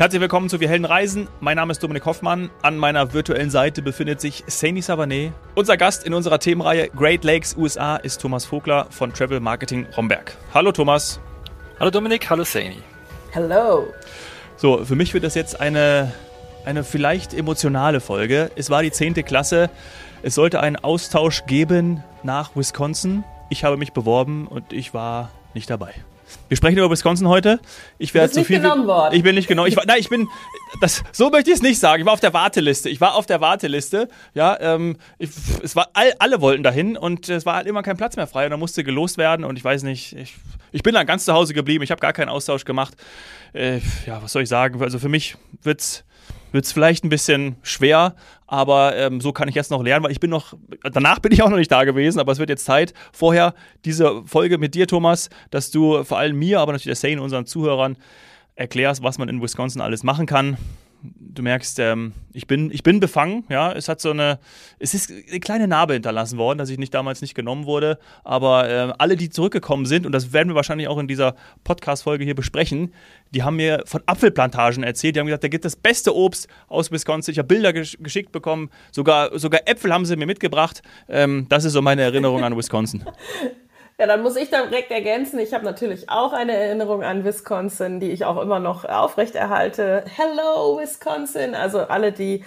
Herzlich willkommen zu Wir Helden Reisen. Mein Name ist Dominik Hoffmann. An meiner virtuellen Seite befindet sich Saini Savané. Unser Gast in unserer Themenreihe Great Lakes USA ist Thomas Vogler von Travel Marketing Romberg. Hallo Thomas. Hallo Dominik, hallo Saini. Hello. So, für mich wird das jetzt eine, eine vielleicht emotionale Folge. Es war die 10. Klasse. Es sollte einen Austausch geben nach Wisconsin. Ich habe mich beworben und ich war nicht dabei. Wir sprechen über Wisconsin heute. Ich werde so viel. Genommen worden. Ich bin nicht genommen. Ich war, nein, ich bin. Das, so möchte ich es nicht sagen. Ich war auf der Warteliste. Ich war auf der Warteliste. Ja, ähm, ich, es war all, alle wollten dahin und es war halt immer kein Platz mehr frei und da musste gelost werden und ich weiß nicht. Ich, ich bin dann ganz zu Hause geblieben. Ich habe gar keinen Austausch gemacht. Äh, ja, was soll ich sagen? Also für mich wird's wird es vielleicht ein bisschen schwer, aber ähm, so kann ich jetzt noch lernen, weil ich bin noch, danach bin ich auch noch nicht da gewesen, aber es wird jetzt Zeit, vorher diese Folge mit dir, Thomas, dass du vor allem mir, aber natürlich der Sane, unseren Zuhörern, erklärst, was man in Wisconsin alles machen kann du merkst, ähm, ich, bin, ich bin befangen, ja. Es hat so eine, es ist eine kleine Narbe hinterlassen worden, dass ich nicht damals nicht genommen wurde. Aber äh, alle, die zurückgekommen sind, und das werden wir wahrscheinlich auch in dieser Podcast-Folge hier besprechen, die haben mir von Apfelplantagen erzählt. Die haben gesagt, da gibt das beste Obst aus Wisconsin. Ich habe Bilder gesch geschickt bekommen. Sogar, sogar Äpfel haben sie mir mitgebracht. Ähm, das ist so meine Erinnerung an Wisconsin. Ja, dann muss ich direkt ergänzen. Ich habe natürlich auch eine Erinnerung an Wisconsin, die ich auch immer noch aufrechterhalte. Hello Wisconsin. Also alle, die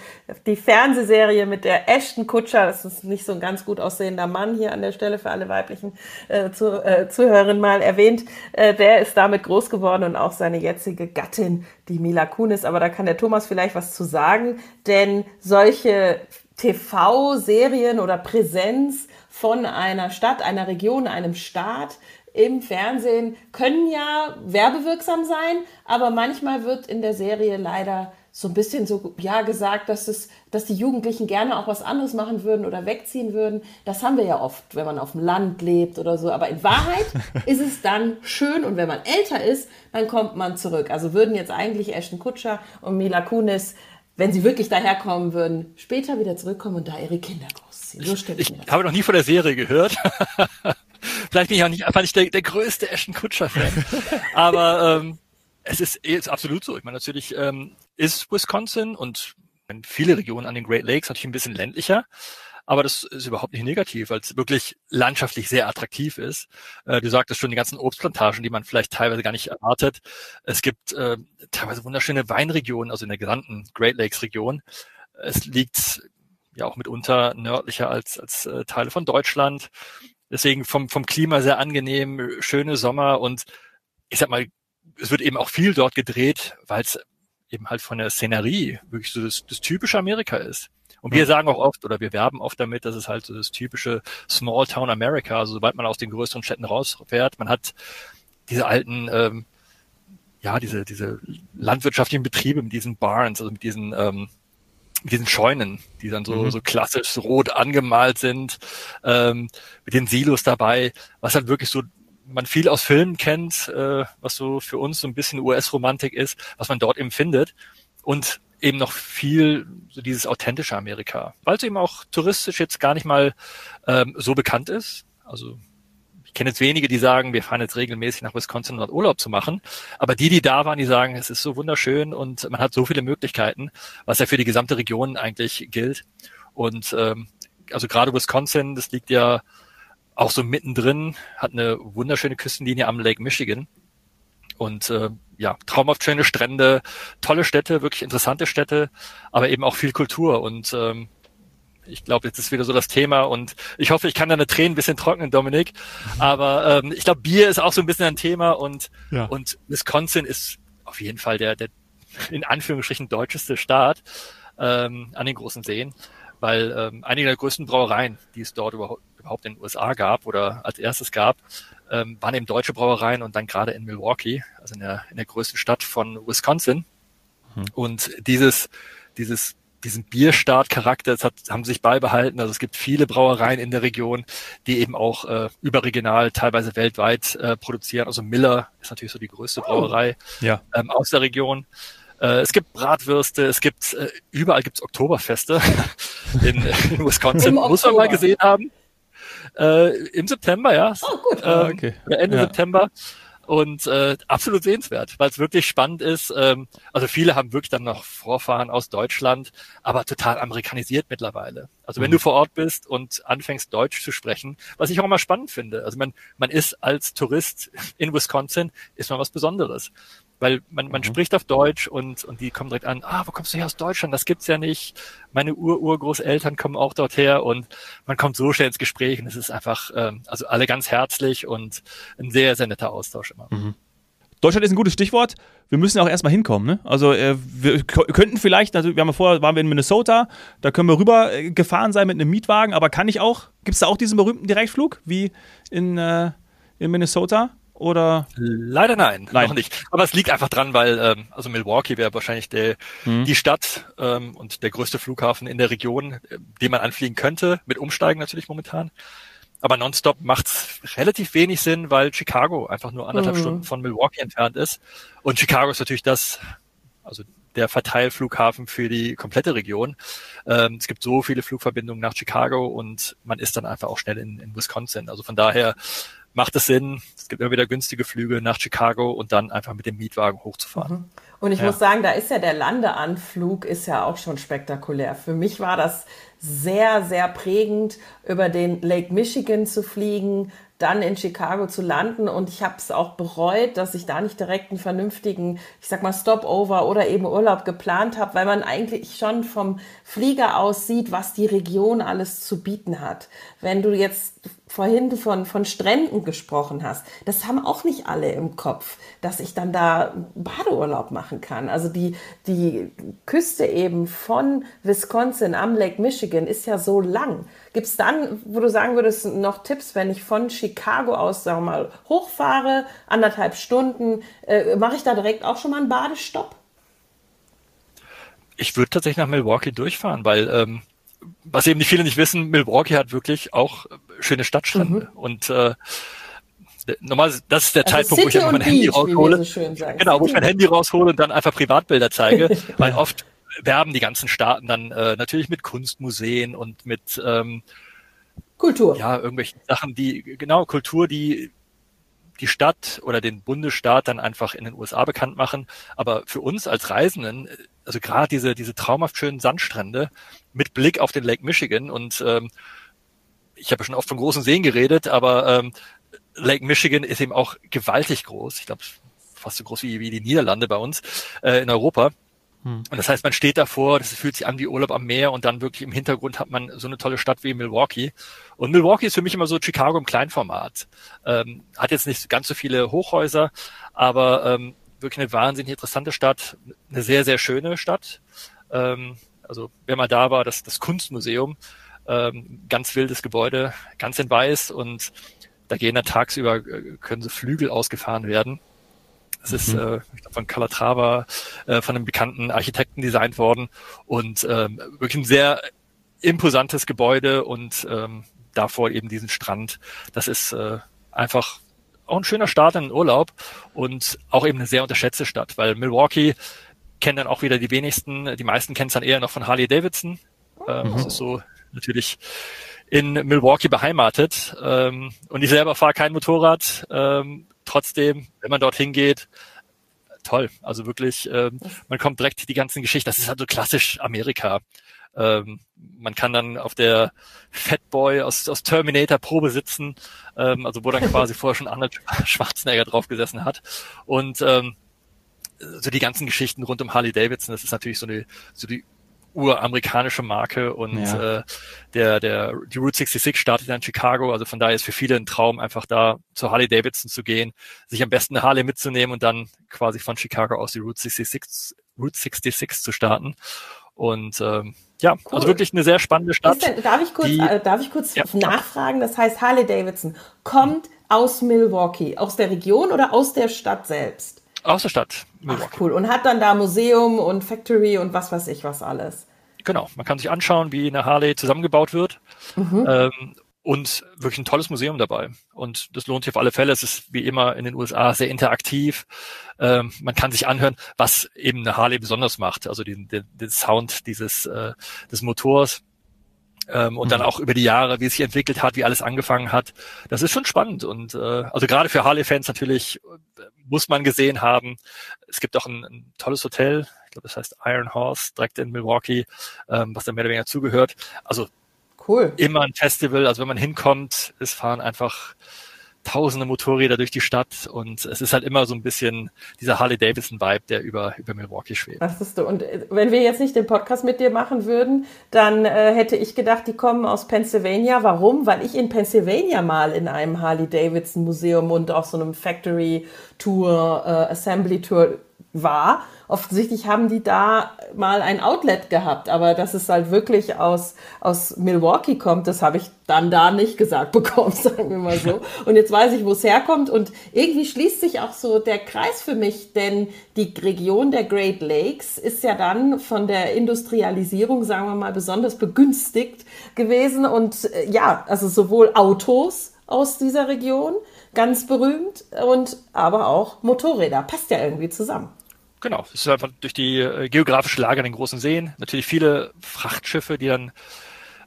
die Fernsehserie mit der Ashton Kutscher, das ist nicht so ein ganz gut aussehender Mann hier an der Stelle für alle weiblichen äh, zu, äh, Zuhörerinnen mal erwähnt, äh, der ist damit groß geworden und auch seine jetzige Gattin, die Mila Kunis. Aber da kann der Thomas vielleicht was zu sagen, denn solche TV-Serien oder Präsenz von einer Stadt, einer Region, einem Staat im Fernsehen können ja werbewirksam sein, aber manchmal wird in der Serie leider so ein bisschen so ja gesagt, dass es, dass die Jugendlichen gerne auch was anderes machen würden oder wegziehen würden. Das haben wir ja oft, wenn man auf dem Land lebt oder so. Aber in Wahrheit ist es dann schön und wenn man älter ist, dann kommt man zurück. Also würden jetzt eigentlich Ashton Kutscher und Mila Kunis, wenn sie wirklich daherkommen würden, später wieder zurückkommen und da ihre Kinder groß ziehen. So ich, ich habe noch nie von der Serie gehört. Vielleicht bin ich auch nicht einfach nicht der, der größte Ashton Kutscher-Fan. Aber ähm, es ist, ist absolut so. Ich meine, natürlich ähm, ist Wisconsin und viele Regionen an den Great Lakes natürlich ein bisschen ländlicher. Aber das ist überhaupt nicht negativ, weil es wirklich landschaftlich sehr attraktiv ist. Äh, du sagtest schon, die ganzen Obstplantagen, die man vielleicht teilweise gar nicht erwartet. Es gibt äh, teilweise wunderschöne Weinregionen, also in der gesamten Great Lakes Region. Es liegt ja auch mitunter nördlicher als, als äh, Teile von Deutschland. Deswegen vom, vom Klima sehr angenehm, schöne Sommer und ich sag mal, es wird eben auch viel dort gedreht, weil es eben halt von der Szenerie wirklich so das, das typische Amerika ist. Und wir sagen auch oft oder wir werben oft damit, dass es halt so das typische Small Town America, also sobald man aus den größeren Städten rausfährt, man hat diese alten, ähm, ja, diese, diese landwirtschaftlichen Betriebe mit diesen Barns, also mit diesen ähm, mit diesen Scheunen, die dann so, mhm. so klassisch rot angemalt sind, ähm, mit den Silos dabei, was halt wirklich so man viel aus Filmen kennt, äh, was so für uns so ein bisschen US-Romantik ist, was man dort eben findet und eben noch viel so dieses authentische Amerika, weil es eben auch touristisch jetzt gar nicht mal ähm, so bekannt ist. Also ich kenne jetzt wenige, die sagen, wir fahren jetzt regelmäßig nach Wisconsin, um dort Urlaub zu machen. Aber die, die da waren, die sagen, es ist so wunderschön und man hat so viele Möglichkeiten, was ja für die gesamte Region eigentlich gilt. Und ähm, also gerade Wisconsin, das liegt ja auch so mittendrin, hat eine wunderschöne Küstenlinie am Lake Michigan. Und äh, ja, traumhaft schöne Strände, tolle Städte, wirklich interessante Städte, aber eben auch viel Kultur. Und ähm, ich glaube, jetzt ist wieder so das Thema und ich hoffe, ich kann deine Tränen ein bisschen trocknen, Dominik. Aber ähm, ich glaube, Bier ist auch so ein bisschen ein Thema und, ja. und Wisconsin ist auf jeden Fall der, der in Anführungsstrichen deutscheste Staat ähm, an den großen Seen, weil ähm, einige der größten Brauereien, die es dort überhaupt, überhaupt in den USA gab oder als erstes gab, ähm, waren eben deutsche Brauereien und dann gerade in Milwaukee, also in der, in der größten Stadt von Wisconsin. Hm. Und dieses, dieses diesen Bierstaat-Charakter, das hat, haben sich beibehalten. Also es gibt viele Brauereien in der Region, die eben auch äh, überregional, teilweise weltweit äh, produzieren. Also Miller ist natürlich so die größte oh. Brauerei ja. ähm, aus der Region. Äh, es gibt Bratwürste, es gibt äh, überall gibt's Oktoberfeste in, in Wisconsin. Muss man mal gesehen haben. Äh, Im September, ja. Oh, gut. Ähm, okay. Ende ja. September. und äh, absolut sehenswert, weil es wirklich spannend ist. Ähm, also viele haben wirklich dann noch Vorfahren aus Deutschland, aber total amerikanisiert mittlerweile. Also wenn mhm. du vor Ort bist und anfängst Deutsch zu sprechen, was ich auch immer spannend finde. Also man, man ist als Tourist in Wisconsin, ist man was Besonderes weil man, man mhm. spricht auf Deutsch und, und die kommen direkt an, ah, wo kommst du her aus Deutschland? Das gibt's ja nicht. Meine Ur-Urgroßeltern kommen auch dort her und man kommt so schnell ins Gespräch und es ist einfach, ähm, also alle ganz herzlich und ein sehr, sehr netter Austausch immer. Mhm. Deutschland ist ein gutes Stichwort. Wir müssen auch erstmal hinkommen. Ne? Also äh, wir könnten vielleicht, also wir haben ja vorher, waren wir in Minnesota, da können wir rüber äh, gefahren sein mit einem Mietwagen, aber kann ich auch, gibt es da auch diesen berühmten Direktflug wie in, äh, in Minnesota? Oder? Leider nein, nein, noch nicht. Aber es liegt einfach dran, weil ähm, also Milwaukee wäre wahrscheinlich der, mhm. die Stadt ähm, und der größte Flughafen in der Region, äh, den man anfliegen könnte, mit Umsteigen natürlich momentan. Aber nonstop macht's relativ wenig Sinn, weil Chicago einfach nur anderthalb mhm. Stunden von Milwaukee entfernt ist. Und Chicago ist natürlich das, also der Verteilflughafen für die komplette Region. Ähm, es gibt so viele Flugverbindungen nach Chicago und man ist dann einfach auch schnell in, in Wisconsin. Also von daher macht es Sinn. Es gibt immer wieder günstige Flüge nach Chicago und dann einfach mit dem Mietwagen hochzufahren. Mhm. Und ich ja. muss sagen, da ist ja der Landeanflug ist ja auch schon spektakulär. Für mich war das sehr, sehr prägend, über den Lake Michigan zu fliegen, dann in Chicago zu landen und ich habe es auch bereut, dass ich da nicht direkt einen vernünftigen, ich sag mal Stopover oder eben Urlaub geplant habe, weil man eigentlich schon vom Flieger aus sieht, was die Region alles zu bieten hat. Wenn du jetzt vorhin von, von Stränden gesprochen hast, das haben auch nicht alle im Kopf, dass ich dann da Badeurlaub machen kann. Also die, die Küste eben von Wisconsin am Lake Michigan ist ja so lang. Gibt es dann, wo du sagen würdest, noch Tipps, wenn ich von Chicago aus, sagen wir mal, hochfahre, anderthalb Stunden, äh, mache ich da direkt auch schon mal einen Badestopp? Ich würde tatsächlich nach Milwaukee durchfahren, weil ähm, was eben die viele nicht wissen, Milwaukee hat wirklich auch schöne Stadtstrände. Mhm. Und äh, normal, das ist der also Zeitpunkt, City wo ich mein Handy Beach, raushole. So genau, wo ich mein Handy raushole und dann einfach Privatbilder zeige, weil oft werben die ganzen Staaten dann äh, natürlich mit Kunstmuseen und mit ähm, Kultur. Ja, irgendwelchen Sachen, die, genau, Kultur, die die Stadt oder den Bundesstaat dann einfach in den USA bekannt machen. Aber für uns als Reisenden, also gerade diese, diese traumhaft schönen Sandstrände mit Blick auf den Lake Michigan und ähm, ich habe ja schon oft von großen Seen geredet, aber ähm, Lake Michigan ist eben auch gewaltig groß. Ich glaube, fast so groß wie, wie die Niederlande bei uns äh, in Europa. Hm. Und das heißt, man steht davor, das fühlt sich an wie Urlaub am Meer und dann wirklich im Hintergrund hat man so eine tolle Stadt wie Milwaukee. Und Milwaukee ist für mich immer so Chicago im Kleinformat. Ähm, hat jetzt nicht ganz so viele Hochhäuser, aber ähm, wirklich eine wahnsinnig interessante Stadt, eine sehr, sehr schöne Stadt. Ähm, also wer mal da war, das, das Kunstmuseum, ähm, ganz wildes Gebäude, ganz in weiß und da gehen dann tagsüber, äh, können so Flügel ausgefahren werden. Es mhm. ist äh, von Calatrava, äh, von einem bekannten Architekten designt worden und ähm, wirklich ein sehr imposantes Gebäude und ähm, davor eben diesen Strand. Das ist äh, einfach auch ein schöner Start in den Urlaub und auch eben eine sehr unterschätzte Stadt, weil Milwaukee kennen dann auch wieder die wenigsten, die meisten kennen es dann eher noch von Harley Davidson. Ähm, mhm. Das ist so natürlich in Milwaukee beheimatet. Ähm, und ich selber fahre kein Motorrad. Ähm, trotzdem, wenn man dorthin geht, toll. Also wirklich, ähm, man kommt direkt die ganzen Geschichten. Das ist halt so klassisch Amerika. Ähm, man kann dann auf der Fatboy aus, aus Terminator Probe sitzen, ähm, also wo dann quasi vorher schon Arnold Schwarzenegger drauf gesessen hat. Und ähm, so die ganzen Geschichten rund um Harley Davidson, das ist natürlich so eine so die uramerikanische Marke und ja. äh, der, der, die Route 66 startet in Chicago, also von daher ist für viele ein Traum, einfach da zur Harley Davidson zu gehen, sich am besten eine Harley mitzunehmen und dann quasi von Chicago aus die Route 66, Route 66 zu starten. Und ähm, ja, also cool. also wirklich eine sehr spannende Stadt. Denn, darf ich kurz, die, äh, darf ich kurz ja. nachfragen? Das heißt, Harley Davidson kommt aus Milwaukee, aus der Region oder aus der Stadt selbst? Aus der Stadt. Milwaukee. Ach, cool. Und hat dann da Museum und Factory und was weiß ich was alles. Genau. Man kann sich anschauen, wie eine Harley zusammengebaut wird. Mhm. Ähm, und wirklich ein tolles Museum dabei. Und das lohnt sich auf alle Fälle. Es ist wie immer in den USA sehr interaktiv. Ähm, man kann sich anhören, was eben eine Harley besonders macht. Also den, den, den Sound dieses äh, des Motors. Ähm, und mhm. dann auch über die Jahre, wie es sich entwickelt hat, wie alles angefangen hat. Das ist schon spannend. Und äh, also gerade für Harley-Fans natürlich äh, muss man gesehen haben. Es gibt auch ein, ein tolles Hotel, ich glaube, das heißt Iron Horse, direkt in Milwaukee, ähm, was da mehr oder weniger zugehört. Also cool. immer ein Festival. Also wenn man hinkommt, es fahren einfach tausende Motorräder durch die Stadt und es ist halt immer so ein bisschen dieser Harley Davidson Vibe, der über, über Milwaukee schwebt. Das ist du. Und äh, wenn wir jetzt nicht den Podcast mit dir machen würden, dann äh, hätte ich gedacht, die kommen aus Pennsylvania. Warum? Weil ich in Pennsylvania mal in einem Harley Davidson Museum und auf so einem Factory Tour, äh, Assembly Tour war. Offensichtlich haben die da mal ein Outlet gehabt, aber dass es halt wirklich aus, aus Milwaukee kommt, das habe ich dann da nicht gesagt bekommen, sagen wir mal so. Und jetzt weiß ich, wo es herkommt und irgendwie schließt sich auch so der Kreis für mich, denn die Region der Great Lakes ist ja dann von der Industrialisierung, sagen wir mal, besonders begünstigt gewesen und äh, ja, also sowohl Autos aus dieser Region, ganz berühmt und aber auch Motorräder. Passt ja irgendwie zusammen. Genau, es ist einfach durch die äh, geografische Lage an den großen Seen, natürlich viele Frachtschiffe, die dann,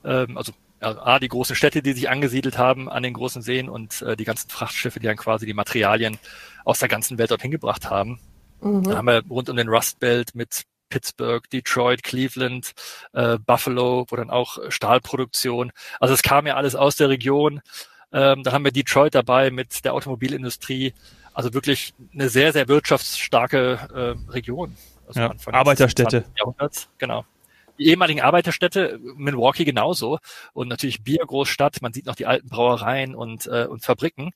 ähm, also A, die großen Städte, die sich angesiedelt haben an den großen Seen und äh, die ganzen Frachtschiffe, die dann quasi die Materialien aus der ganzen Welt dorthin gebracht haben. Mhm. Da haben wir rund um den Rust Belt mit Pittsburgh, Detroit, Cleveland, äh, Buffalo, wo dann auch Stahlproduktion. Also es kam ja alles aus der Region. Ähm, dann haben wir Detroit dabei mit der Automobilindustrie. Also wirklich eine sehr, sehr wirtschaftsstarke äh, Region. Also ja, Arbeiterstädte. Jahrhunderts, genau. Die ehemaligen Arbeiterstädte, Milwaukee genauso. Und natürlich Biergroßstadt. Man sieht noch die alten Brauereien und, äh, und Fabriken,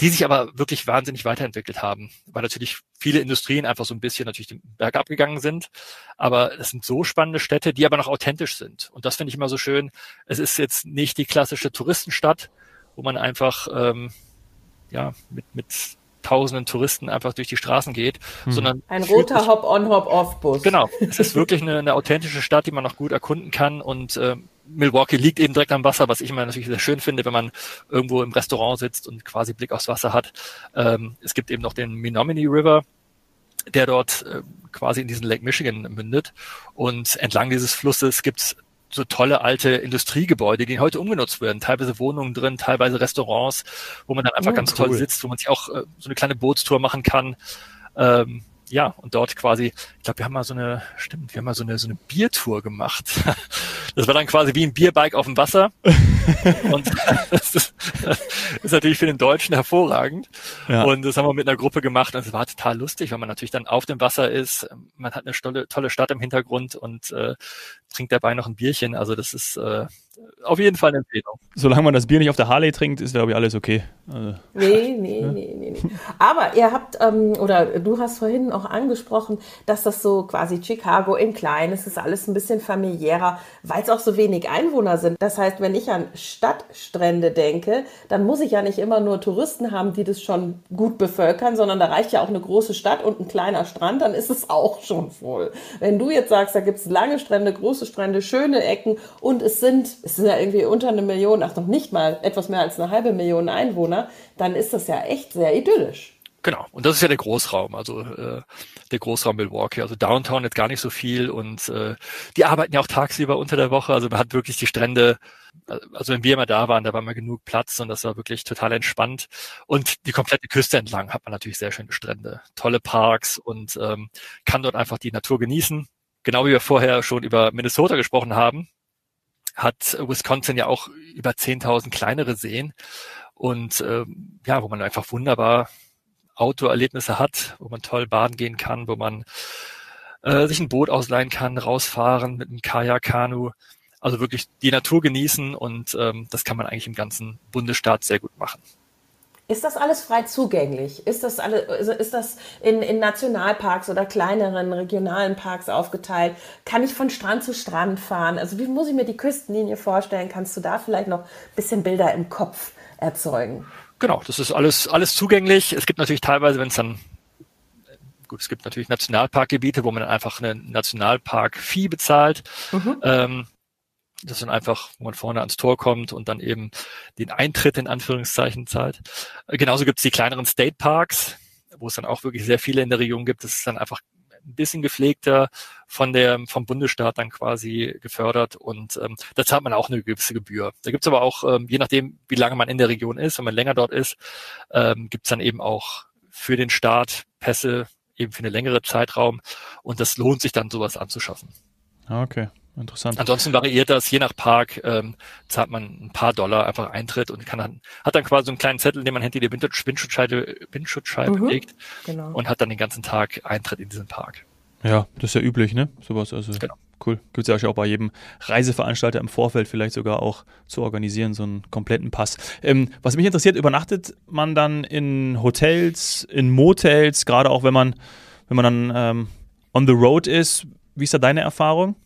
die sich aber wirklich wahnsinnig weiterentwickelt haben. Weil natürlich viele Industrien einfach so ein bisschen natürlich den Berg abgegangen sind. Aber es sind so spannende Städte, die aber noch authentisch sind. Und das finde ich immer so schön. Es ist jetzt nicht die klassische Touristenstadt, wo man einfach ähm, ja mit, mit tausenden Touristen einfach durch die Straßen geht, hm. sondern ein roter Hop-on, Hop-off-Bus. Genau, es ist wirklich eine, eine, authentische Stadt, die man noch gut erkunden kann und äh, Milwaukee liegt eben direkt am Wasser, was ich immer natürlich sehr schön finde, wenn man irgendwo im Restaurant sitzt und quasi Blick aufs Wasser hat. Ähm, es gibt eben noch den Menominee River, der dort äh, quasi in diesen Lake Michigan mündet. Und entlang dieses Flusses gibt's so tolle alte Industriegebäude, die heute umgenutzt werden. Teilweise Wohnungen drin, teilweise Restaurants, wo man dann einfach oh, ganz cool. toll sitzt, wo man sich auch äh, so eine kleine Bootstour machen kann. Ähm, ja, und dort quasi, ich glaube, wir haben mal so eine, stimmt, wir haben mal so eine, so eine Biertour gemacht. Das war dann quasi wie ein Bierbike auf dem Wasser. und das ist, das ist, natürlich für den Deutschen hervorragend. Ja. Und das haben wir mit einer Gruppe gemacht und es war total lustig, weil man natürlich dann auf dem Wasser ist. Man hat eine tolle, tolle Stadt im Hintergrund und äh, trinkt dabei noch ein Bierchen. Also das ist äh, auf jeden Fall eine Empfehlung. Solange man das Bier nicht auf der Harley trinkt, ist, glaube ich, alles okay. Also, nee, nee, ja. nee, nee, nee. Aber ihr habt, ähm, oder du hast vorhin auch angesprochen, dass das so quasi Chicago in klein ist, ist alles ein bisschen familiärer, weil es auch so wenig Einwohner sind. Das heißt, wenn ich an Stadtstrände denke, dann muss ich ja nicht immer nur Touristen haben, die das schon gut bevölkern, sondern da reicht ja auch eine große Stadt und ein kleiner Strand, dann ist es auch schon voll. Wenn du jetzt sagst, da gibt es lange Strände, große Strände, schöne Ecken und es sind es sind ja irgendwie unter eine Million, ach noch nicht mal, etwas mehr als eine halbe Million Einwohner, dann ist das ja echt sehr idyllisch. Genau, und das ist ja der Großraum, also äh, der Großraum Milwaukee. Also Downtown jetzt gar nicht so viel und äh, die arbeiten ja auch tagsüber unter der Woche. Also man hat wirklich die Strände, also wenn wir mal da waren, da war mal genug Platz und das war wirklich total entspannt. Und die komplette Küste entlang hat man natürlich sehr schöne Strände, tolle Parks und ähm, kann dort einfach die Natur genießen. Genau wie wir vorher schon über Minnesota gesprochen haben, hat Wisconsin ja auch über 10.000 kleinere Seen und ähm, ja, wo man einfach wunderbar Outdoor-Erlebnisse hat, wo man toll baden gehen kann, wo man äh, sich ein Boot ausleihen kann, rausfahren mit einem Kajak, Kanu, also wirklich die Natur genießen und ähm, das kann man eigentlich im ganzen Bundesstaat sehr gut machen. Ist das alles frei zugänglich? Ist das, alle, ist das in, in Nationalparks oder kleineren regionalen Parks aufgeteilt? Kann ich von Strand zu Strand fahren? Also wie muss ich mir die Küstenlinie vorstellen? Kannst du da vielleicht noch ein bisschen Bilder im Kopf erzeugen? Genau, das ist alles, alles zugänglich. Es gibt natürlich teilweise, wenn es dann gut, es gibt natürlich Nationalparkgebiete, wo man einfach eine Nationalpark-Fee bezahlt. Mhm. Ähm, das sind einfach, wo man vorne ans Tor kommt und dann eben den Eintritt in Anführungszeichen zahlt. Äh, genauso gibt es die kleineren State Parks, wo es dann auch wirklich sehr viele in der Region gibt. Das ist dann einfach ein bisschen gepflegter von der, vom Bundesstaat dann quasi gefördert und ähm, da zahlt man auch eine gewisse Gebühr. Da gibt's aber auch, ähm, je nachdem, wie lange man in der Region ist, wenn man länger dort ist, ähm, gibt's dann eben auch für den Staat Pässe eben für eine längere Zeitraum und das lohnt sich dann, sowas anzuschaffen. Ah, okay. Interessant. Ansonsten variiert das, je nach Park, ähm, zahlt man ein paar Dollar einfach Eintritt und kann dann, hat dann quasi so einen kleinen Zettel, den man hinter die Windschutzscheibe, Windschutzscheibe mhm, legt genau. und hat dann den ganzen Tag Eintritt in diesen Park. Ja, das ist ja üblich, ne? Sowas, also genau. cool. Gibt es ja auch bei jedem Reiseveranstalter im Vorfeld vielleicht sogar auch zu organisieren, so einen kompletten Pass. Ähm, was mich interessiert, übernachtet man dann in Hotels, in Motels, gerade auch wenn man, wenn man dann ähm, on the road ist? Wie ist da deine Erfahrung?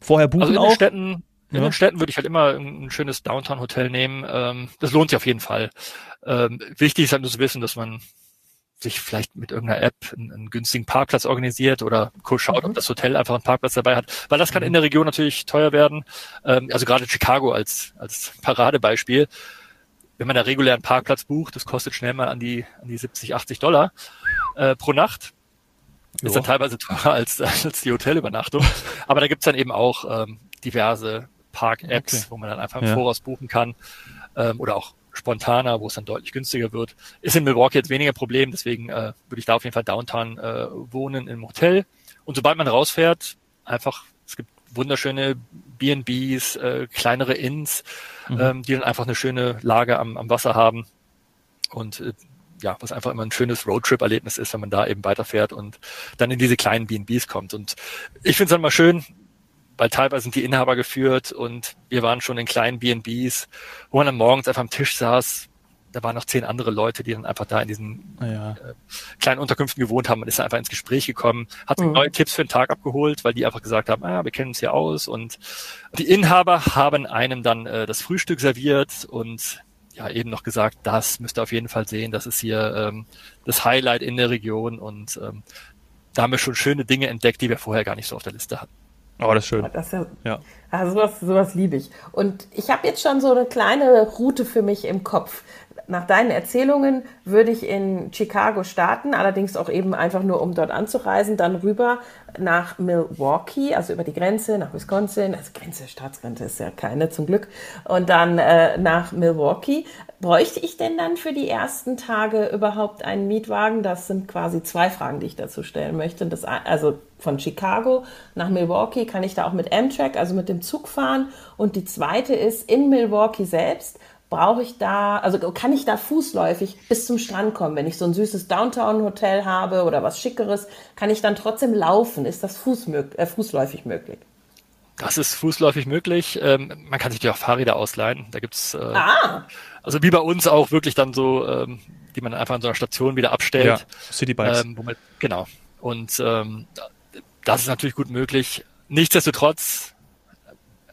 Vorher buchen also in auch? Den Städten, in den Städten würde ich halt immer ein schönes Downtown-Hotel nehmen. Ähm, das lohnt sich auf jeden Fall. Ähm, wichtig ist halt nur zu wissen, dass man sich vielleicht mit irgendeiner App einen, einen günstigen Parkplatz organisiert oder schaut, ob mhm. das Hotel einfach einen Parkplatz dabei hat, weil das kann in der Region natürlich teuer werden. Ähm, also gerade Chicago als, als Paradebeispiel. Wenn man da regulären Parkplatz bucht, das kostet schnell mal an die, an die 70, 80 Dollar äh, pro Nacht. Ist dann teilweise teurer als, als die Hotelübernachtung. Aber da gibt's dann eben auch ähm, diverse Park-Apps, okay. wo man dann einfach im ja. Voraus buchen kann. Ähm, oder auch spontaner, wo es dann deutlich günstiger wird. Ist in Milwaukee jetzt weniger Problem, deswegen äh, würde ich da auf jeden Fall downtown äh, wohnen im Hotel. Und sobald man rausfährt, einfach, es gibt wunderschöne B&Bs, äh, kleinere Inns, mhm. ähm, die dann einfach eine schöne Lage am, am Wasser haben. Und äh, ja, was einfach immer ein schönes Roadtrip-Erlebnis ist, wenn man da eben weiterfährt und dann in diese kleinen B&Bs kommt. Und ich finde es dann mal schön, weil teilweise sind die Inhaber geführt und wir waren schon in kleinen B&Bs, wo man dann morgens einfach am Tisch saß. Da waren noch zehn andere Leute, die dann einfach da in diesen ah, ja. äh, kleinen Unterkünften gewohnt haben. Man ist dann einfach ins Gespräch gekommen, hat mhm. neue Tipps für den Tag abgeholt, weil die einfach gesagt haben, ah, wir kennen uns hier aus. Und die Inhaber haben einem dann äh, das Frühstück serviert und ja eben noch gesagt, das müsst ihr auf jeden Fall sehen, das ist hier ähm, das Highlight in der Region und ähm, da haben wir schon schöne Dinge entdeckt, die wir vorher gar nicht so auf der Liste hatten. Oh, das ist schön. Das ist ja, ja. Also sowas, sowas liebe ich. Und ich habe jetzt schon so eine kleine Route für mich im Kopf nach deinen Erzählungen würde ich in Chicago starten, allerdings auch eben einfach nur, um dort anzureisen, dann rüber nach Milwaukee, also über die Grenze nach Wisconsin, also Grenze, Staatsgrenze ist ja keine zum Glück, und dann äh, nach Milwaukee. Bräuchte ich denn dann für die ersten Tage überhaupt einen Mietwagen? Das sind quasi zwei Fragen, die ich dazu stellen möchte. Das, also von Chicago nach Milwaukee kann ich da auch mit Amtrak, also mit dem Zug fahren. Und die zweite ist in Milwaukee selbst brauche ich da, also kann ich da fußläufig bis zum Strand kommen? Wenn ich so ein süßes Downtown-Hotel habe oder was Schickeres, kann ich dann trotzdem laufen? Ist das fußmög äh, fußläufig möglich? Das ist fußläufig möglich. Ähm, man kann sich ja auch Fahrräder ausleihen. Da gibt's äh, ah. also wie bei uns auch wirklich dann so, ähm, die man einfach an so einer Station wieder abstellt. Ja, Citybikes. Ähm, womit, genau. Und ähm, das ist natürlich gut möglich. Nichtsdestotrotz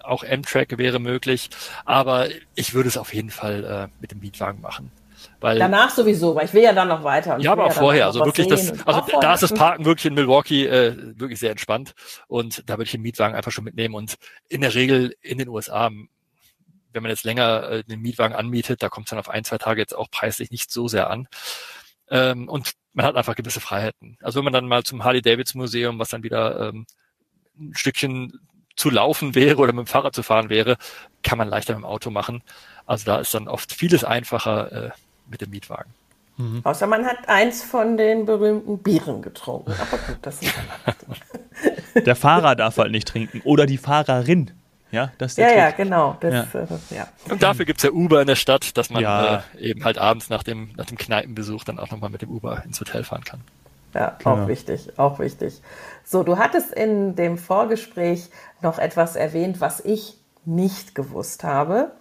auch M-Track wäre möglich, aber ich würde es auf jeden Fall äh, mit dem Mietwagen machen. Weil, Danach sowieso, weil ich will ja dann noch weiter. ja, aber auch ja vorher. Also wirklich das, also da ist das Parken wirklich in Milwaukee äh, wirklich sehr entspannt und da würde ich den Mietwagen einfach schon mitnehmen und in der Regel in den USA, wenn man jetzt länger äh, den Mietwagen anmietet, da kommt es dann auf ein, zwei Tage jetzt auch preislich nicht so sehr an. Ähm, und man hat einfach gewisse Freiheiten. Also wenn man dann mal zum Harley Davidson Museum, was dann wieder ähm, ein Stückchen zu laufen wäre oder mit dem Fahrrad zu fahren wäre, kann man leichter mit dem Auto machen. Also da ist dann oft vieles einfacher äh, mit dem Mietwagen. Mhm. Außer man hat eins von den berühmten Bieren getrunken. Aber gut, das ist Der Fahrer darf halt nicht trinken oder die Fahrerin. Ja, das ist der ja, Trick. ja, genau. Das, ja. Äh, ja. Und dafür gibt's ja Uber in der Stadt, dass man ja. äh, eben halt abends nach dem, nach dem Kneipenbesuch dann auch nochmal mit dem Uber ins Hotel fahren kann. Ja, genau. auch wichtig, auch wichtig. So, du hattest in dem Vorgespräch noch etwas erwähnt, was ich nicht gewusst habe.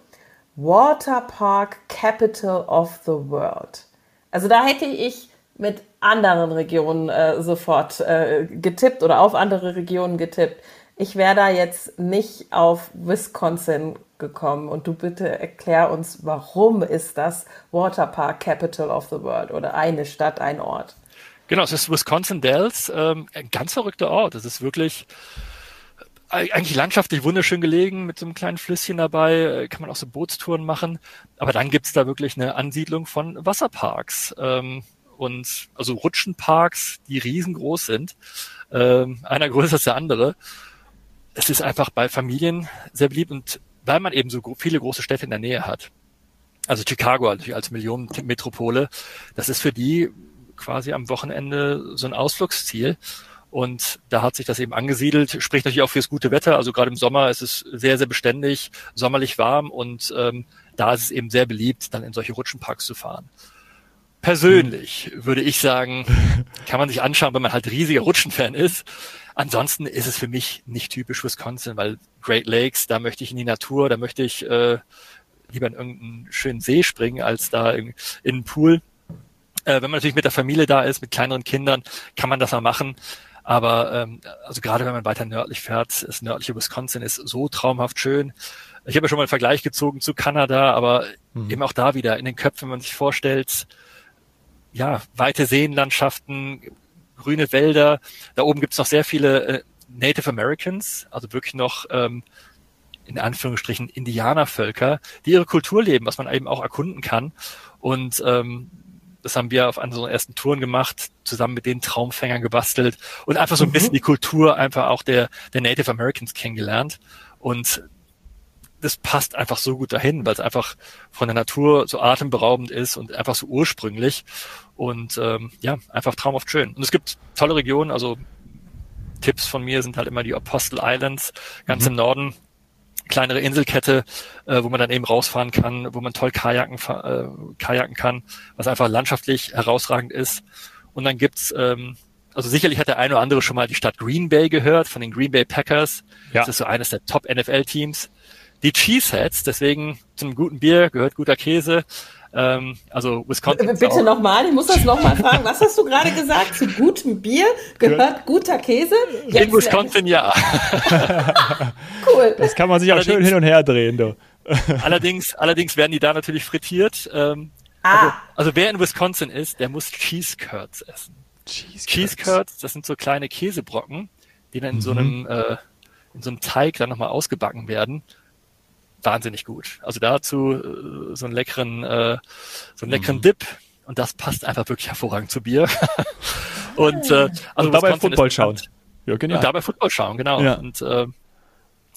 Water Park Capital of the World. Also da hätte ich mit anderen Regionen äh, sofort äh, getippt oder auf andere Regionen getippt. Ich wäre da jetzt nicht auf Wisconsin gekommen und du bitte erklär uns, warum ist das Water Park Capital of the World oder eine Stadt, ein Ort? Genau, es ist Wisconsin Dells, ähm, ein ganz verrückter Ort. Es ist wirklich eigentlich landschaftlich wunderschön gelegen, mit so einem kleinen Flüsschen dabei, äh, kann man auch so Bootstouren machen. Aber dann gibt's da wirklich eine Ansiedlung von Wasserparks. Ähm, und also Rutschenparks, die riesengroß sind. Ähm, einer größer als der andere. Es ist einfach bei Familien sehr beliebt und weil man eben so viele große Städte in der Nähe hat. Also Chicago als Millionenmetropole, das ist für die quasi am Wochenende so ein Ausflugsziel. Und da hat sich das eben angesiedelt, spricht natürlich auch fürs gute Wetter. Also gerade im Sommer ist es sehr, sehr beständig, sommerlich warm und ähm, da ist es eben sehr beliebt, dann in solche Rutschenparks zu fahren. Persönlich würde ich sagen, kann man sich anschauen, wenn man halt riesiger Rutschenfan ist. Ansonsten ist es für mich nicht typisch Wisconsin, weil Great Lakes, da möchte ich in die Natur, da möchte ich äh, lieber in irgendeinen schönen See springen, als da in, in einen Pool. Äh, wenn man natürlich mit der Familie da ist, mit kleineren Kindern, kann man das mal machen. Aber ähm, also gerade wenn man weiter nördlich fährt, das nördliche Wisconsin ist so traumhaft schön. Ich habe ja schon mal einen Vergleich gezogen zu Kanada, aber mhm. eben auch da wieder in den Köpfen, wenn man sich vorstellt, ja, weite Seenlandschaften, grüne Wälder. Da oben gibt's noch sehr viele äh, Native Americans, also wirklich noch ähm, in Anführungsstrichen Indianervölker, die ihre Kultur leben, was man eben auch erkunden kann. Und ähm, das haben wir auf unseren ersten Touren gemacht, zusammen mit den Traumfängern gebastelt und einfach so ein bisschen mhm. die Kultur einfach auch der, der Native Americans kennengelernt. Und das passt einfach so gut dahin, weil es einfach von der Natur so atemberaubend ist und einfach so ursprünglich und ähm, ja, einfach traumhaft schön. Und es gibt tolle Regionen, also Tipps von mir sind halt immer die Apostle Islands, ganz mhm. im Norden, kleinere Inselkette, äh, wo man dann eben rausfahren kann, wo man toll Kajaken, äh, Kajaken kann, was einfach landschaftlich herausragend ist. Und dann gibt's ähm, also sicherlich hat der eine oder andere schon mal die Stadt Green Bay gehört, von den Green Bay Packers. Ja. Das ist so eines der Top-NFL-Teams die Cheeseheads, deswegen zum guten Bier gehört guter Käse. Ähm, also Wisconsin. Bitte nochmal, ich muss das nochmal fragen. Was hast du gerade gesagt? Zu gutem Bier gehört guter Käse? Jetzt In Wisconsin ja. cool. Das kann man sich auch schön hin und her drehen, du. allerdings, allerdings werden die da natürlich frittiert. Ähm, ah. also, also wer in Wisconsin ist, der muss Cheese Curds essen. Cheese, Cheese Curds, das sind so kleine Käsebrocken, die dann in mhm. so einem äh, in so einem Teig dann nochmal ausgebacken werden wahnsinnig gut. Also dazu äh, so einen leckeren, äh, so einen leckeren mhm. Dip und das passt einfach wirklich hervorragend zu Bier. und äh, also und dabei Football schauen. Ja, genau. Und dabei Football schauen, genau. Ja. Und äh,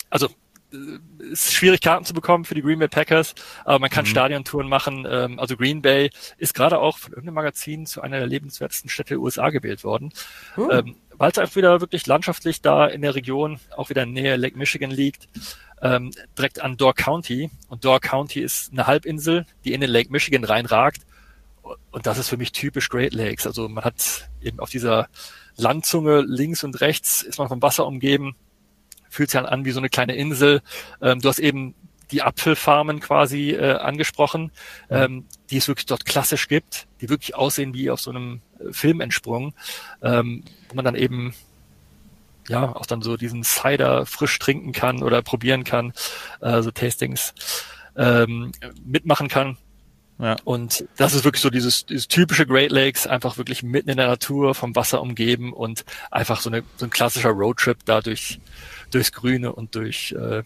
also äh, ist schwierig Karten zu bekommen für die Green Bay Packers, aber man kann mhm. Stadiontouren machen. Ähm, also Green Bay ist gerade auch von irgendeinem Magazin zu einer der lebenswertesten Städte der USA gewählt worden, mhm. weil es einfach wieder wirklich landschaftlich da in der Region, auch wieder in Nähe Lake Michigan liegt ähm, direkt an Door County. Und Door County ist eine Halbinsel, die in den Lake Michigan reinragt. Und das ist für mich typisch Great Lakes. Also man hat eben auf dieser Landzunge links und rechts ist man vom Wasser umgeben, fühlt sich an wie so eine kleine Insel. Ähm, du hast eben die Apfelfarmen quasi äh, angesprochen, ähm, die es wirklich dort klassisch gibt, die wirklich aussehen wie auf so einem äh, Film entsprungen, ähm, wo man dann eben ja auch dann so diesen Cider frisch trinken kann oder probieren kann, äh, so Tastings ähm, mitmachen kann. Ja. Und das ist wirklich so dieses, dieses typische Great Lakes, einfach wirklich mitten in der Natur, vom Wasser umgeben und einfach so, eine, so ein klassischer Roadtrip dadurch durchs Grüne und durch äh,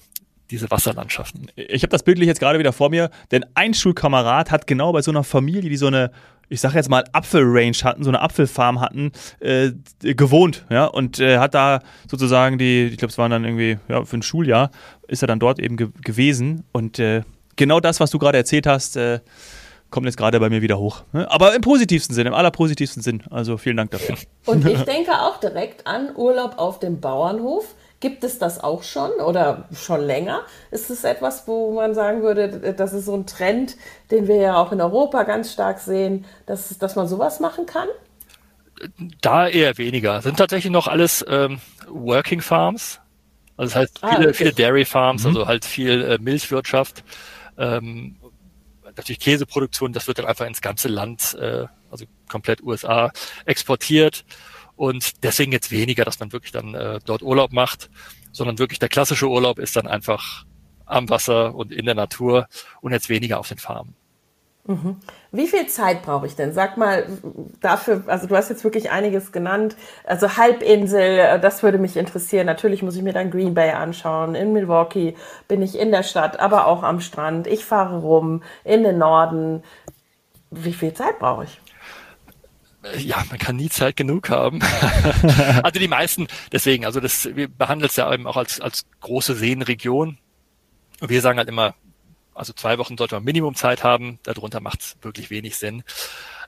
diese Wasserlandschaften. Ich habe das bildlich jetzt gerade wieder vor mir, denn ein Schulkamerad hat genau bei so einer Familie, die so eine ich sage jetzt mal, Apfelrange hatten, so eine Apfelfarm hatten, äh, gewohnt, ja, und äh, hat da sozusagen die, ich glaube, es waren dann irgendwie, ja, für ein Schuljahr, ist er dann dort eben ge gewesen und äh, genau das, was du gerade erzählt hast, äh, kommt jetzt gerade bei mir wieder hoch. Ne? Aber im positivsten Sinn, im allerpositivsten Sinn. Also vielen Dank dafür. Und ich denke auch direkt an Urlaub auf dem Bauernhof. Gibt es das auch schon oder schon länger? Ist es etwas, wo man sagen würde, das ist so ein Trend, den wir ja auch in Europa ganz stark sehen, dass, dass man sowas machen kann? Da eher weniger. Sind tatsächlich noch alles ähm, Working Farms. Also das heißt viele, ah, viele Dairy Farms, mhm. also halt viel äh, Milchwirtschaft. Ähm, natürlich Käseproduktion, das wird dann einfach ins ganze Land, äh, also komplett USA, exportiert. Und deswegen jetzt weniger, dass man wirklich dann äh, dort Urlaub macht, sondern wirklich der klassische Urlaub ist dann einfach am Wasser und in der Natur und jetzt weniger auf den Farmen. Mhm. Wie viel Zeit brauche ich denn? Sag mal dafür, also du hast jetzt wirklich einiges genannt. Also Halbinsel, äh, das würde mich interessieren. Natürlich muss ich mir dann Green Bay anschauen. In Milwaukee bin ich in der Stadt, aber auch am Strand. Ich fahre rum in den Norden. Wie viel Zeit brauche ich? Ja, man kann nie Zeit genug haben. also die meisten, deswegen, also das, wir behandeln es ja eben auch als, als große Seenregion. Und wir sagen halt immer, also zwei Wochen sollte man Minimum Zeit haben, darunter macht es wirklich wenig Sinn.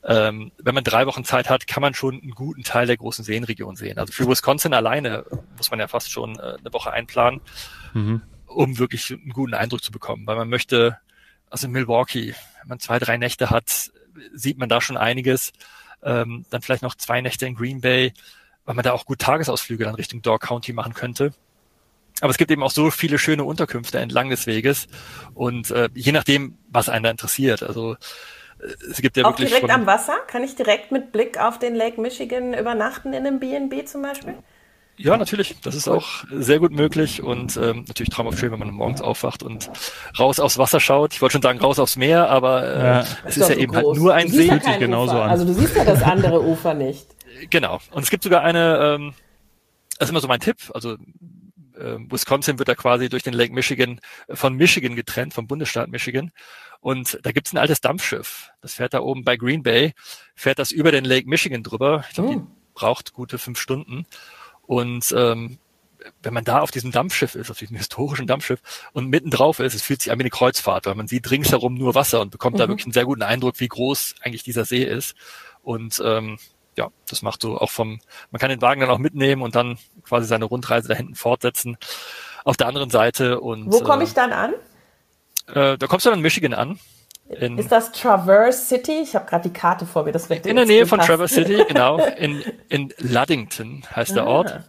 Ähm, wenn man drei Wochen Zeit hat, kann man schon einen guten Teil der großen Seenregion sehen. Also für Wisconsin alleine muss man ja fast schon äh, eine Woche einplanen, mhm. um wirklich einen guten Eindruck zu bekommen. Weil man möchte, also in Milwaukee, wenn man zwei, drei Nächte hat, sieht man da schon einiges. Ähm, dann vielleicht noch zwei Nächte in Green Bay, weil man da auch gut Tagesausflüge dann Richtung Door County machen könnte. Aber es gibt eben auch so viele schöne Unterkünfte entlang des Weges und äh, je nachdem, was einen da interessiert. Also äh, es gibt ja auch wirklich direkt am Wasser? Kann ich direkt mit Blick auf den Lake Michigan übernachten in einem B&B zum Beispiel? Ja, natürlich. Das ist auch sehr gut möglich und ähm, natürlich traumhaft schön, wenn man morgens aufwacht und raus aufs Wasser schaut. Ich wollte schon sagen raus aufs Meer, aber äh, ja. es ist, ist ja so eben halt groß. halt nur ein See. Ja genauso an. Also du siehst ja das andere Ufer nicht. Genau. Und es gibt sogar eine, ähm, das ist immer so mein Tipp. Also äh, Wisconsin wird da quasi durch den Lake Michigan von Michigan getrennt, vom Bundesstaat Michigan. Und da gibt's ein altes Dampfschiff. Das fährt da oben bei Green Bay, fährt das über den Lake Michigan drüber. Ich glaube, oh. die braucht gute fünf Stunden. Und ähm, wenn man da auf diesem Dampfschiff ist, auf diesem historischen Dampfschiff und mitten drauf ist, es fühlt sich an wie eine Kreuzfahrt, weil man sieht ringsherum nur Wasser und bekommt mhm. da wirklich einen sehr guten Eindruck, wie groß eigentlich dieser See ist. Und ähm, ja, das macht so auch vom, man kann den Wagen dann auch mitnehmen und dann quasi seine Rundreise da hinten fortsetzen. Auf der anderen Seite und. Wo komme ich äh, dann an? Äh, da kommst du dann in Michigan an. In, ist das Traverse City? Ich habe gerade die Karte vor mir. Das wird in der Nähe von Traverse City, genau. In, in Luddington heißt der ah. Ort.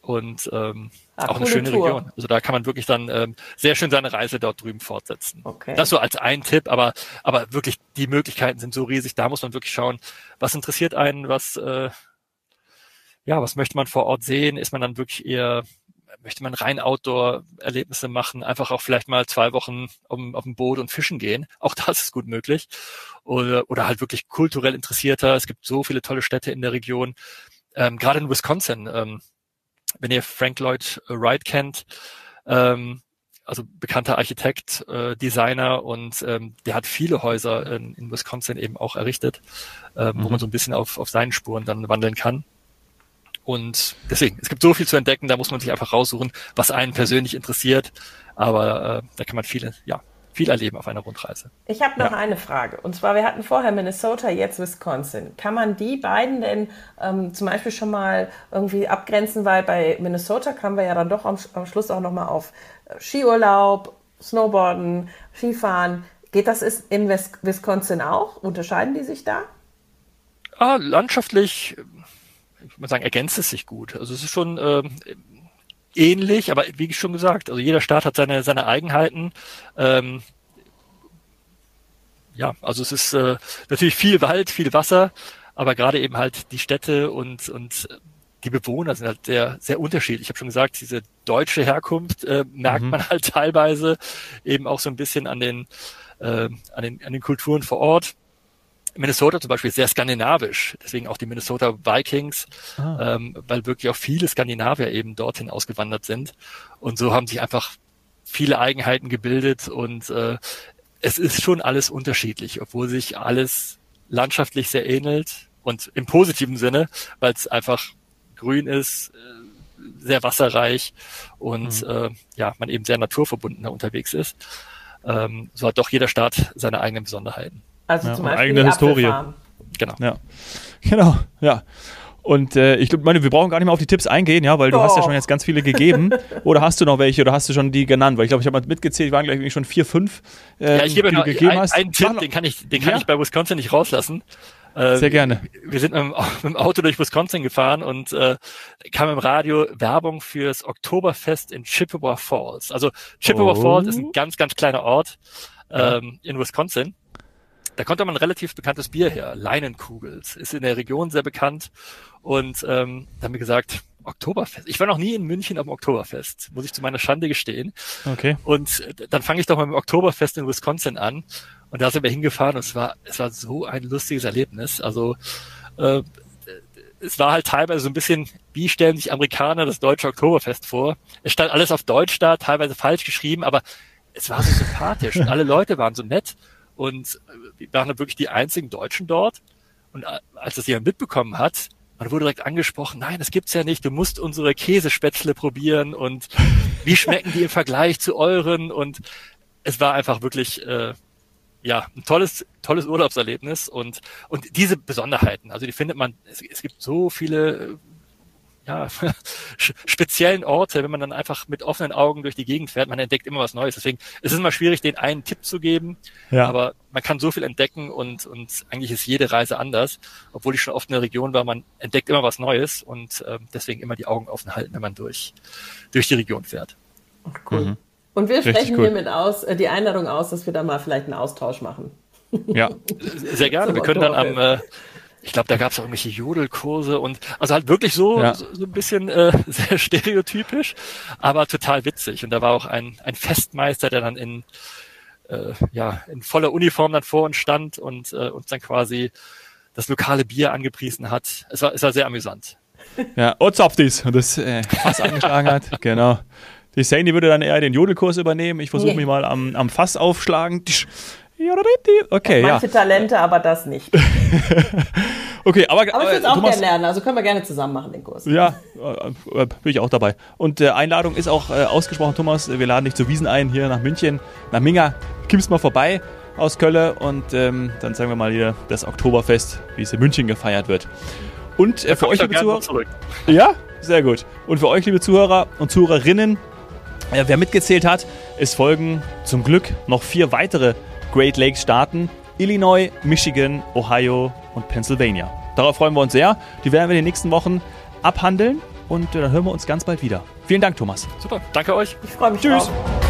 Und ähm, ah, auch eine schöne Tour. Region. Also da kann man wirklich dann ähm, sehr schön seine Reise dort drüben fortsetzen. Okay. Das so als ein Tipp, aber aber wirklich die Möglichkeiten sind so riesig. Da muss man wirklich schauen, was interessiert einen, was äh, ja, was möchte man vor Ort sehen? Ist man dann wirklich eher möchte man rein Outdoor-Erlebnisse machen, einfach auch vielleicht mal zwei Wochen auf, auf dem Boot und fischen gehen. Auch das ist gut möglich. Oder, oder halt wirklich kulturell interessierter. Es gibt so viele tolle Städte in der Region. Ähm, Gerade in Wisconsin, ähm, wenn ihr Frank Lloyd Wright kennt, ähm, also bekannter Architekt, äh, Designer und ähm, der hat viele Häuser in, in Wisconsin eben auch errichtet, ähm, mhm. wo man so ein bisschen auf, auf seinen Spuren dann wandeln kann. Und deswegen, es gibt so viel zu entdecken, da muss man sich einfach raussuchen, was einen persönlich interessiert. Aber äh, da kann man viele, ja, viel erleben auf einer Rundreise. Ich habe noch ja. eine Frage. Und zwar, wir hatten vorher Minnesota, jetzt Wisconsin. Kann man die beiden denn ähm, zum Beispiel schon mal irgendwie abgrenzen? Weil bei Minnesota kamen wir ja dann doch am, am Schluss auch nochmal auf äh, Skiurlaub, Snowboarden, Skifahren. Geht das in Wisconsin auch? Unterscheiden die sich da? Ah, landschaftlich ich würde mal sagen, ergänzt es sich gut. Also es ist schon äh, ähnlich, aber wie schon gesagt, also jeder Staat hat seine, seine Eigenheiten. Ähm, ja, also es ist äh, natürlich viel Wald, viel Wasser, aber gerade eben halt die Städte und, und die Bewohner sind halt sehr, sehr unterschiedlich. Ich habe schon gesagt, diese deutsche Herkunft äh, merkt mhm. man halt teilweise eben auch so ein bisschen an den, äh, an den, an den Kulturen vor Ort. Minnesota zum Beispiel sehr skandinavisch, deswegen auch die Minnesota Vikings, ah. ähm, weil wirklich auch viele Skandinavier eben dorthin ausgewandert sind. Und so haben sich einfach viele Eigenheiten gebildet und äh, es ist schon alles unterschiedlich, obwohl sich alles landschaftlich sehr ähnelt und im positiven Sinne, weil es einfach grün ist, äh, sehr wasserreich und mhm. äh, ja, man eben sehr naturverbunden unterwegs ist. Ähm, so hat doch jeder Staat seine eigenen Besonderheiten. Also ja, zum Beispiel eigene Historie. Genau. Ja. Genau, ja. Und äh, ich meine, wir brauchen gar nicht mehr auf die Tipps eingehen, ja, weil du oh. hast ja schon jetzt ganz viele gegeben. oder hast du noch welche oder hast du schon die genannt? Weil ich glaube, ich habe mal mitgezählt, waren gleich schon vier, fünf. Äh, ja, ich gebe noch gegeben ein, hast. einen Tipp, den kann ich, den kann ja? ich bei Wisconsin nicht rauslassen. Äh, Sehr gerne. Wir sind mit dem, mit dem, Auto durch Wisconsin gefahren und äh, kam im Radio Werbung fürs Oktoberfest in Chippewa Falls. Also Chippewa oh. Falls ist ein ganz, ganz kleiner Ort ähm, in Wisconsin. Da kommt aber ein relativ bekanntes Bier her, Leinenkugels, ist in der Region sehr bekannt und ähm, da haben wir gesagt, Oktoberfest. Ich war noch nie in München am Oktoberfest, muss ich zu meiner Schande gestehen. Okay. Und äh, dann fange ich doch mal mit dem Oktoberfest in Wisconsin an und da sind wir hingefahren und es war es war so ein lustiges Erlebnis. Also äh, es war halt teilweise so ein bisschen, wie stellen sich Amerikaner das deutsche Oktoberfest vor? Es stand alles auf Deutsch da, teilweise falsch geschrieben, aber es war so sympathisch und alle Leute waren so nett und äh, wir waren wirklich die einzigen Deutschen dort. Und äh, als das jemand mitbekommen hat, man wurde direkt angesprochen, nein, das gibt's ja nicht, du musst unsere Käsespätzle probieren und wie schmecken die im Vergleich zu euren und es war einfach wirklich äh, ja ein tolles tolles Urlaubserlebnis und und diese Besonderheiten, also die findet man es, es gibt so viele ja, speziellen Orte, wenn man dann einfach mit offenen Augen durch die Gegend fährt, man entdeckt immer was Neues. Deswegen ist es immer schwierig, den einen Tipp zu geben, ja. aber man kann so viel entdecken und, und eigentlich ist jede Reise anders. Obwohl ich schon oft in der Region war, man entdeckt immer was Neues und äh, deswegen immer die Augen offen halten, wenn man durch, durch die Region fährt. Cool. Mhm. Und wir sprechen cool. hiermit aus, äh, die Einladung aus, dass wir da mal vielleicht einen Austausch machen. Ja, sehr gerne. wir können dann am, äh, ich glaube, da gab es auch irgendwelche Jodelkurse und also halt wirklich so, ja. so, so, ein bisschen äh, sehr stereotypisch, aber total witzig. Und da war auch ein, ein Festmeister, der dann in, äh, ja, in voller Uniform dann vor uns stand und äh, uns dann quasi das lokale Bier angepriesen hat. Es war, es war sehr amüsant. Ja, Ozapftis, das äh, Fass angeschlagen hat, genau. Die Sandy würde dann eher den Jodelkurs übernehmen. Ich versuche mich mal am, am Fass aufschlagen. Okay, ja. Manche Talente, aber das nicht. okay, aber. Aber ich würde es auch gerne lernen, also können wir gerne zusammen machen, den Kurs. Ja, äh, äh, bin ich auch dabei. Und äh, Einladung ist auch äh, ausgesprochen, Thomas. Wir laden dich zu Wiesen ein, hier nach München, nach Minga. Kimmst mal vorbei aus Köln und ähm, dann sagen wir mal hier das Oktoberfest, wie es in München gefeiert wird. Und äh, für euch, liebe Zuhörer. Ja, sehr gut. Und für euch, liebe Zuhörer und Zuhörerinnen, äh, wer mitgezählt hat, es folgen zum Glück noch vier weitere Great Lakes Staaten, Illinois, Michigan, Ohio und Pennsylvania. Darauf freuen wir uns sehr. Die werden wir in den nächsten Wochen abhandeln und dann hören wir uns ganz bald wieder. Vielen Dank, Thomas. Super, danke euch. Ich freue mich. Tschüss. Drauf.